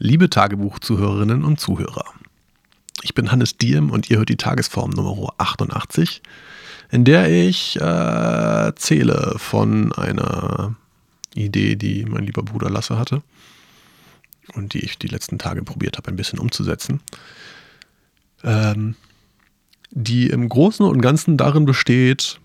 Liebe Tagebuchzuhörerinnen und Zuhörer, ich bin Hannes Diem und ihr hört die Tagesform Nummer 88, in der ich äh, erzähle von einer Idee, die mein lieber Bruder Lasse hatte und die ich die letzten Tage probiert habe, ein bisschen umzusetzen. Ähm, die im Großen und Ganzen darin besteht,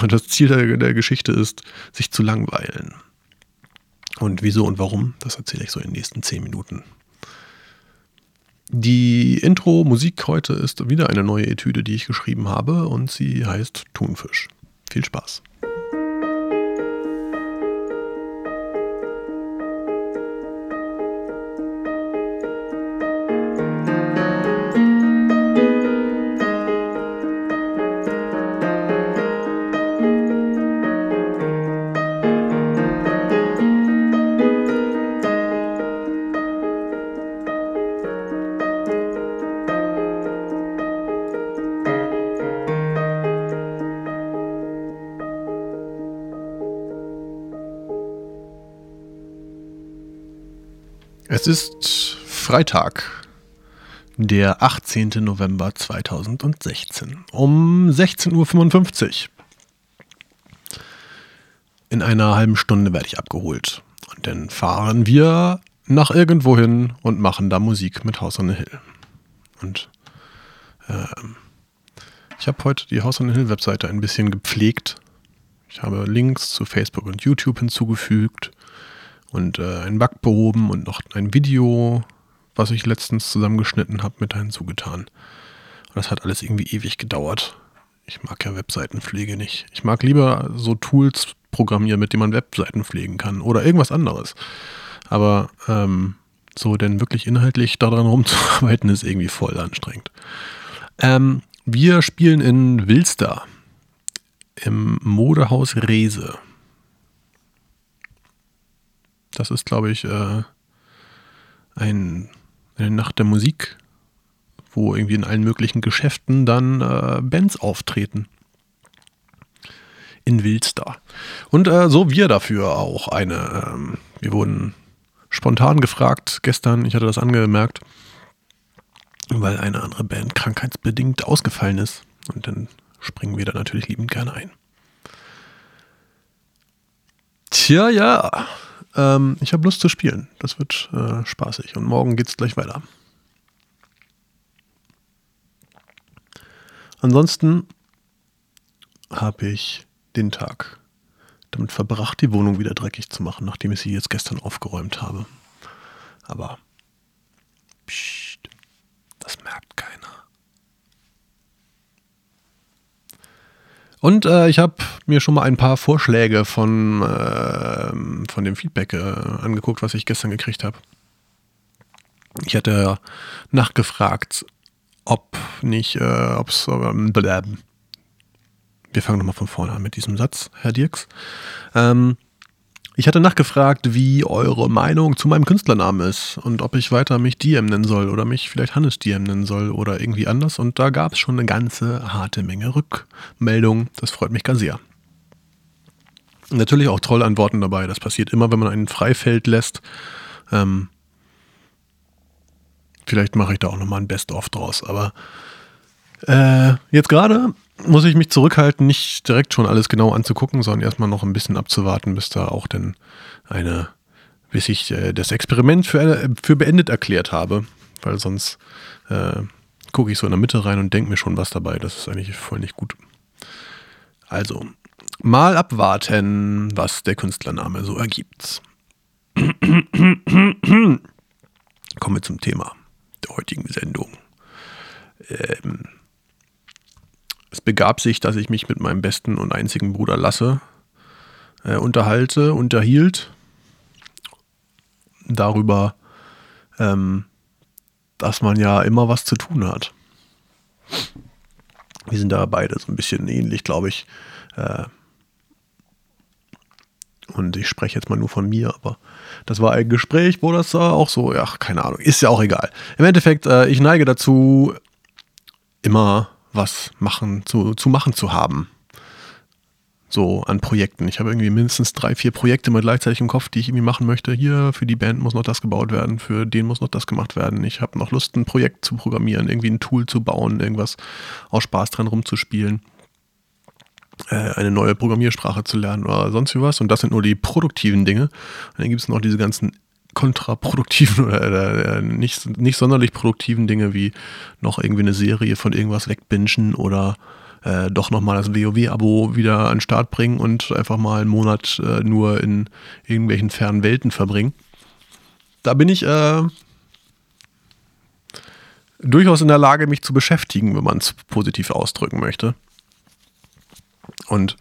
und das Ziel der, der Geschichte ist, sich zu langweilen. Und wieso und warum, das erzähle ich so in den nächsten zehn Minuten. Die Intro-Musik heute ist wieder eine neue Etüde, die ich geschrieben habe und sie heißt Thunfisch. Viel Spaß. Es ist Freitag, der 18. November 2016 um 16.55 Uhr. In einer halben Stunde werde ich abgeholt. Und dann fahren wir nach irgendwo hin und machen da Musik mit House on the Hill. Und äh, ich habe heute die House on the Hill Webseite ein bisschen gepflegt. Ich habe Links zu Facebook und YouTube hinzugefügt und äh, einen Bug behoben und noch ein Video, was ich letztens zusammengeschnitten habe, mit hinzugetan. Und das hat alles irgendwie ewig gedauert. Ich mag ja Webseitenpflege nicht. Ich mag lieber so Tools programmieren, mit denen man Webseiten pflegen kann oder irgendwas anderes. Aber ähm, so denn wirklich inhaltlich daran rumzuarbeiten, ist irgendwie voll anstrengend. Ähm, wir spielen in Wilster im Modehaus Rese. Das ist, glaube ich, äh, ein, eine Nacht der Musik, wo irgendwie in allen möglichen Geschäften dann äh, Bands auftreten. In Wilster. Und äh, so wir dafür auch eine. Ähm, wir wurden spontan gefragt gestern, ich hatte das angemerkt, weil eine andere Band krankheitsbedingt ausgefallen ist. Und dann springen wir da natürlich liebend gerne ein. Tja, ja. Ähm, ich habe Lust zu spielen. Das wird äh, spaßig. Und morgen geht es gleich weiter. Ansonsten habe ich den Tag damit verbracht, die Wohnung wieder dreckig zu machen, nachdem ich sie jetzt gestern aufgeräumt habe. Aber Und äh, ich habe mir schon mal ein paar Vorschläge von, äh, von dem Feedback äh, angeguckt, was ich gestern gekriegt habe. Ich hatte nachgefragt, ob nicht, äh, ob es, ähm, wir fangen nochmal von vorne an mit diesem Satz, Herr Dirks. Ähm, ich hatte nachgefragt, wie eure Meinung zu meinem Künstlernamen ist und ob ich weiter mich Diem nennen soll oder mich vielleicht Hannes Diem nennen soll oder irgendwie anders. Und da gab es schon eine ganze harte Menge Rückmeldungen. Das freut mich ganz sehr. Natürlich auch Trollantworten dabei. Das passiert immer, wenn man einen Freifeld lässt. Ähm, vielleicht mache ich da auch nochmal ein Best-of draus. Aber äh, jetzt gerade muss ich mich zurückhalten, nicht direkt schon alles genau anzugucken, sondern erstmal noch ein bisschen abzuwarten, bis da auch denn eine, bis ich äh, das Experiment für, äh, für beendet erklärt habe. Weil sonst äh, gucke ich so in der Mitte rein und denke mir schon was dabei. Das ist eigentlich voll nicht gut. Also, mal abwarten, was der Künstlername so ergibt. Kommen wir zum Thema der heutigen Sendung. Ähm, es begab sich, dass ich mich mit meinem besten und einzigen Bruder Lasse äh, unterhalte, unterhielt darüber, ähm, dass man ja immer was zu tun hat. Wir sind da beide so ein bisschen ähnlich, glaube ich. Äh, und ich spreche jetzt mal nur von mir, aber das war ein Gespräch, wo das auch so, ja, keine Ahnung, ist ja auch egal. Im Endeffekt, äh, ich neige dazu, immer was machen, zu, zu machen zu haben. so an Projekten. Ich habe irgendwie mindestens drei, vier Projekte mal gleichzeitig im Kopf, die ich irgendwie machen möchte. Hier, für die Band muss noch das gebaut werden, für den muss noch das gemacht werden. Ich habe noch Lust, ein Projekt zu programmieren, irgendwie ein Tool zu bauen, irgendwas aus Spaß dran rumzuspielen, äh, eine neue Programmiersprache zu lernen oder sonst wie was. Und das sind nur die produktiven Dinge. Und dann gibt es noch diese ganzen kontraproduktiven oder äh, nicht, nicht sonderlich produktiven Dinge wie noch irgendwie eine Serie von irgendwas wegbingen oder äh, doch nochmal das WoW-Abo wieder an den Start bringen und einfach mal einen Monat äh, nur in irgendwelchen fernen Welten verbringen. Da bin ich äh, durchaus in der Lage, mich zu beschäftigen, wenn man es positiv ausdrücken möchte. Und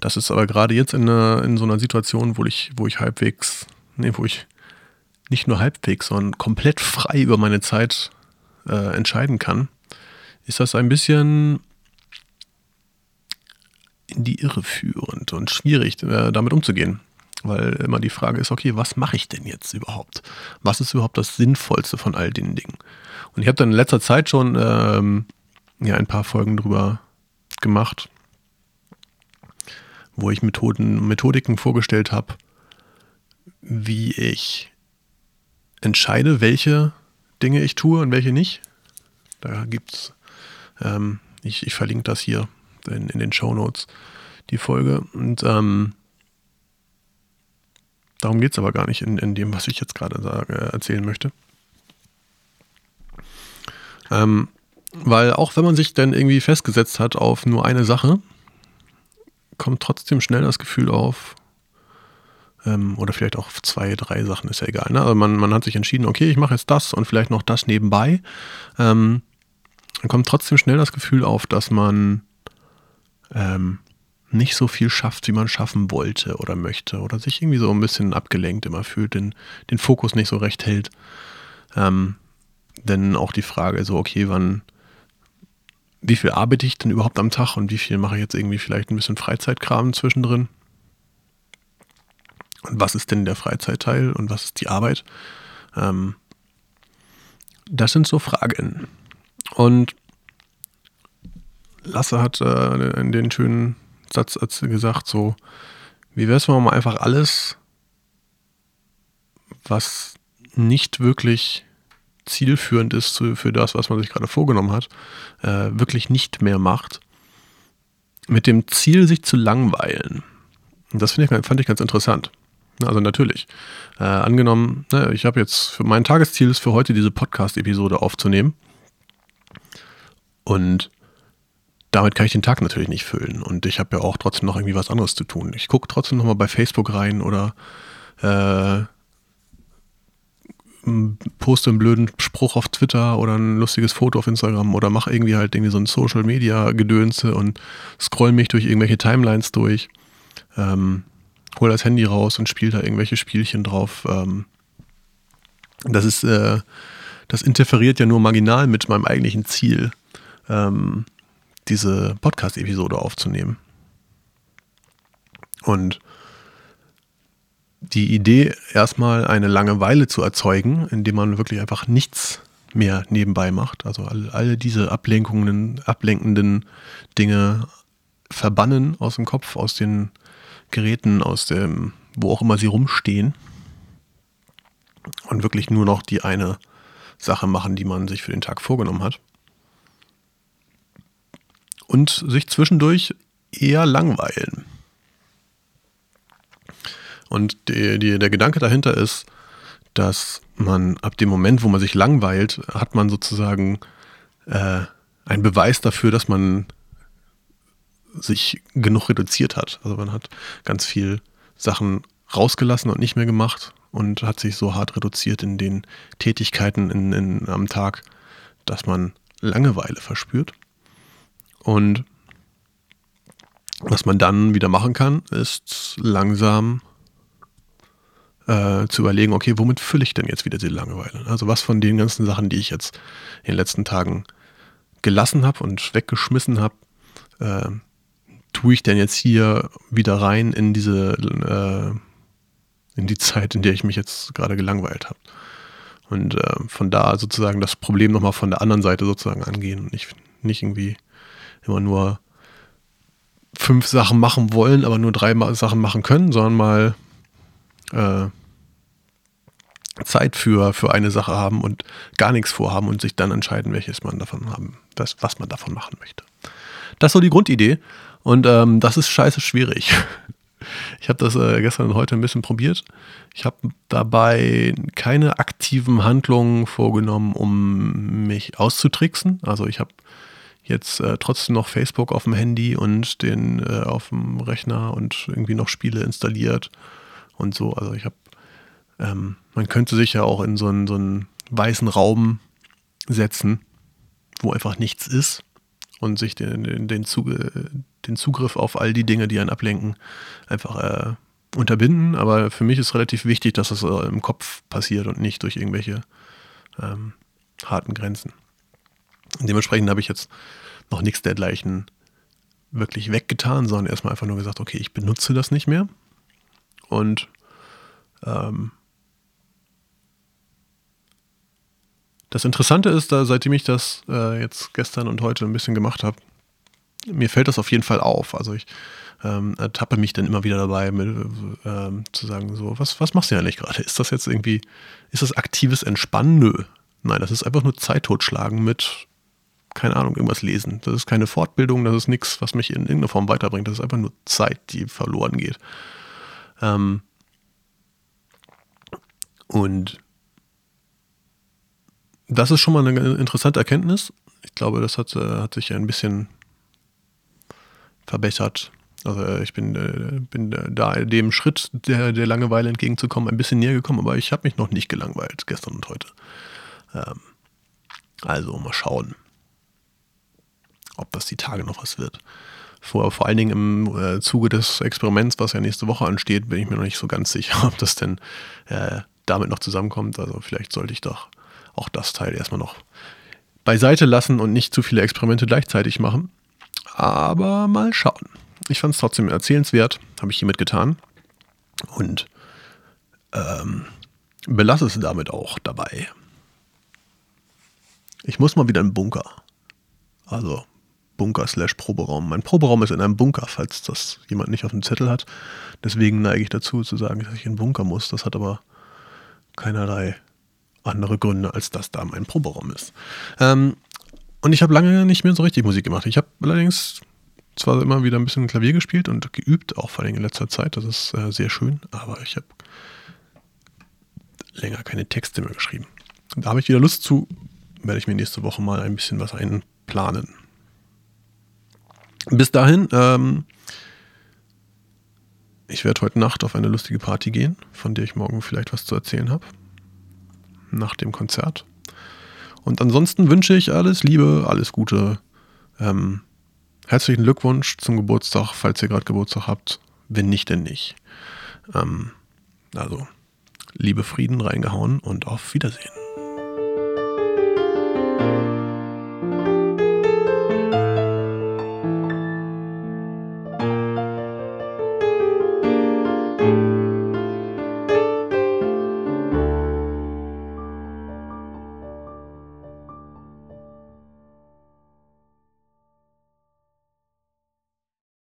das ist aber gerade jetzt in, eine, in so einer Situation, wo ich, wo ich halbwegs, nee, wo ich nicht nur halbwegs, sondern komplett frei über meine Zeit äh, entscheiden kann, ist das ein bisschen in die Irre führend und schwierig, äh, damit umzugehen. Weil immer die Frage ist, okay, was mache ich denn jetzt überhaupt? Was ist überhaupt das Sinnvollste von all den Dingen? Und ich habe dann in letzter Zeit schon ähm, ja, ein paar Folgen drüber gemacht, wo ich Methoden, Methodiken vorgestellt habe, wie ich entscheide, welche Dinge ich tue und welche nicht. Da gibt's, ähm, ich, ich verlinke das hier in, in den Show Notes, die Folge. Und ähm, darum geht es aber gar nicht in, in dem, was ich jetzt gerade sage, erzählen möchte. Ähm, weil auch wenn man sich dann irgendwie festgesetzt hat auf nur eine Sache, kommt trotzdem schnell das Gefühl auf, ähm, oder vielleicht auch zwei, drei Sachen, ist ja egal. Ne? Also man, man hat sich entschieden, okay, ich mache jetzt das und vielleicht noch das nebenbei. Ähm, dann kommt trotzdem schnell das Gefühl auf, dass man ähm, nicht so viel schafft, wie man schaffen wollte oder möchte oder sich irgendwie so ein bisschen abgelenkt immer fühlt, den, den Fokus nicht so recht hält. Ähm, denn auch die Frage so, okay, wann, wie viel arbeite ich denn überhaupt am Tag und wie viel mache ich jetzt irgendwie vielleicht ein bisschen Freizeitkram zwischendrin? Was ist denn der Freizeitteil und was ist die Arbeit? Ähm, das sind so Fragen. Und Lasse hat äh, in den schönen Satz gesagt, so, wie wäre es, wenn man einfach alles, was nicht wirklich zielführend ist für das, was man sich gerade vorgenommen hat, äh, wirklich nicht mehr macht, mit dem Ziel, sich zu langweilen. Und das ich, fand ich ganz interessant. Also natürlich. Äh, angenommen, ne, ich habe jetzt für mein Tagesziel ist für heute diese Podcast-Episode aufzunehmen. Und damit kann ich den Tag natürlich nicht füllen. Und ich habe ja auch trotzdem noch irgendwie was anderes zu tun. Ich gucke trotzdem noch mal bei Facebook rein oder äh, poste einen blöden Spruch auf Twitter oder ein lustiges Foto auf Instagram oder mache irgendwie halt irgendwie so ein Social Media Gedönse und scroll mich durch irgendwelche Timelines durch. Ähm, hol das Handy raus und spiele da irgendwelche Spielchen drauf. Ähm, das ist, äh, das interferiert ja nur marginal mit meinem eigentlichen Ziel. Ähm, diese Podcast-Episode aufzunehmen. Und die Idee, erstmal eine Langeweile zu erzeugen, indem man wirklich einfach nichts mehr nebenbei macht, also alle, alle diese Ablenkungen, ablenkenden Dinge verbannen aus dem Kopf, aus den Geräten, aus dem, wo auch immer sie rumstehen und wirklich nur noch die eine Sache machen, die man sich für den Tag vorgenommen hat und sich zwischendurch eher langweilen. Und die, die, der Gedanke dahinter ist, dass man ab dem Moment, wo man sich langweilt, hat man sozusagen äh, einen Beweis dafür, dass man sich genug reduziert hat. Also man hat ganz viel Sachen rausgelassen und nicht mehr gemacht und hat sich so hart reduziert in den Tätigkeiten in, in, am Tag, dass man Langeweile verspürt. Und was man dann wieder machen kann, ist langsam äh, zu überlegen, okay, womit fülle ich denn jetzt wieder die Langeweile? Also was von den ganzen Sachen, die ich jetzt in den letzten Tagen gelassen habe und weggeschmissen habe, äh, tue ich denn jetzt hier wieder rein in diese, äh, in die Zeit, in der ich mich jetzt gerade gelangweilt habe. Und äh, von da sozusagen das Problem nochmal von der anderen Seite sozusagen angehen und nicht, nicht irgendwie immer nur fünf Sachen machen wollen, aber nur drei Sachen machen können, sondern mal äh, Zeit für, für eine Sache haben und gar nichts vorhaben und sich dann entscheiden, welches man davon haben, was, was man davon machen möchte. Das ist so die Grundidee und ähm, das ist scheiße schwierig. Ich habe das äh, gestern und heute ein bisschen probiert. Ich habe dabei keine aktiven Handlungen vorgenommen, um mich auszutricksen. Also ich habe jetzt äh, trotzdem noch Facebook auf dem Handy und den äh, auf dem Rechner und irgendwie noch Spiele installiert und so. Also ich habe ähm, man könnte sich ja auch in so einen, so einen weißen Raum setzen, wo einfach nichts ist und sich den, den, den, Zuge, den Zugriff auf all die Dinge, die einen ablenken, einfach äh, unterbinden. Aber für mich ist relativ wichtig, dass das äh, im Kopf passiert und nicht durch irgendwelche ähm, harten Grenzen. Und dementsprechend habe ich jetzt noch nichts dergleichen wirklich weggetan, sondern erstmal einfach nur gesagt, okay, ich benutze das nicht mehr. Und ähm, Das Interessante ist, da, seitdem ich das äh, jetzt gestern und heute ein bisschen gemacht habe, mir fällt das auf jeden Fall auf. Also ich ähm, ertappe mich dann immer wieder dabei, mit, ähm, zu sagen, so, was, was machst du eigentlich gerade? Ist das jetzt irgendwie, ist das aktives Entspannen? Nö. Nein, das ist einfach nur Zeit totschlagen mit, keine Ahnung, irgendwas lesen. Das ist keine Fortbildung, das ist nichts, was mich in irgendeiner Form weiterbringt. Das ist einfach nur Zeit, die verloren geht. Ähm, und das ist schon mal eine interessante Erkenntnis. Ich glaube, das hat, äh, hat sich ein bisschen verbessert. Also äh, ich bin, äh, bin da dem Schritt der, der Langeweile entgegenzukommen ein bisschen näher gekommen, aber ich habe mich noch nicht gelangweilt gestern und heute. Ähm, also mal schauen, ob das die Tage noch was wird. Vor, vor allen Dingen im äh, Zuge des Experiments, was ja nächste Woche ansteht, bin ich mir noch nicht so ganz sicher, ob das denn äh, damit noch zusammenkommt. Also vielleicht sollte ich doch auch das Teil erstmal noch beiseite lassen und nicht zu viele Experimente gleichzeitig machen. Aber mal schauen. Ich fand es trotzdem erzählenswert, habe ich hiermit getan. Und ähm, belasse es damit auch dabei. Ich muss mal wieder in den Bunker. Also Bunker slash Proberaum. Mein Proberaum ist in einem Bunker, falls das jemand nicht auf dem Zettel hat. Deswegen neige ich dazu zu sagen, dass ich in den Bunker muss. Das hat aber keinerlei andere Gründe, als dass da mein Proberaum ist. Ähm, und ich habe lange nicht mehr so richtig Musik gemacht. Ich habe allerdings zwar immer wieder ein bisschen Klavier gespielt und geübt, auch vor allem in letzter Zeit. Das ist äh, sehr schön, aber ich habe länger keine Texte mehr geschrieben. Da habe ich wieder Lust zu, werde ich mir nächste Woche mal ein bisschen was einplanen. Bis dahin, ähm, ich werde heute Nacht auf eine lustige Party gehen, von der ich morgen vielleicht was zu erzählen habe nach dem Konzert. Und ansonsten wünsche ich alles Liebe, alles Gute. Ähm, herzlichen Glückwunsch zum Geburtstag, falls ihr gerade Geburtstag habt. Wenn nicht, denn nicht. Ähm, also, liebe Frieden reingehauen und auf Wiedersehen.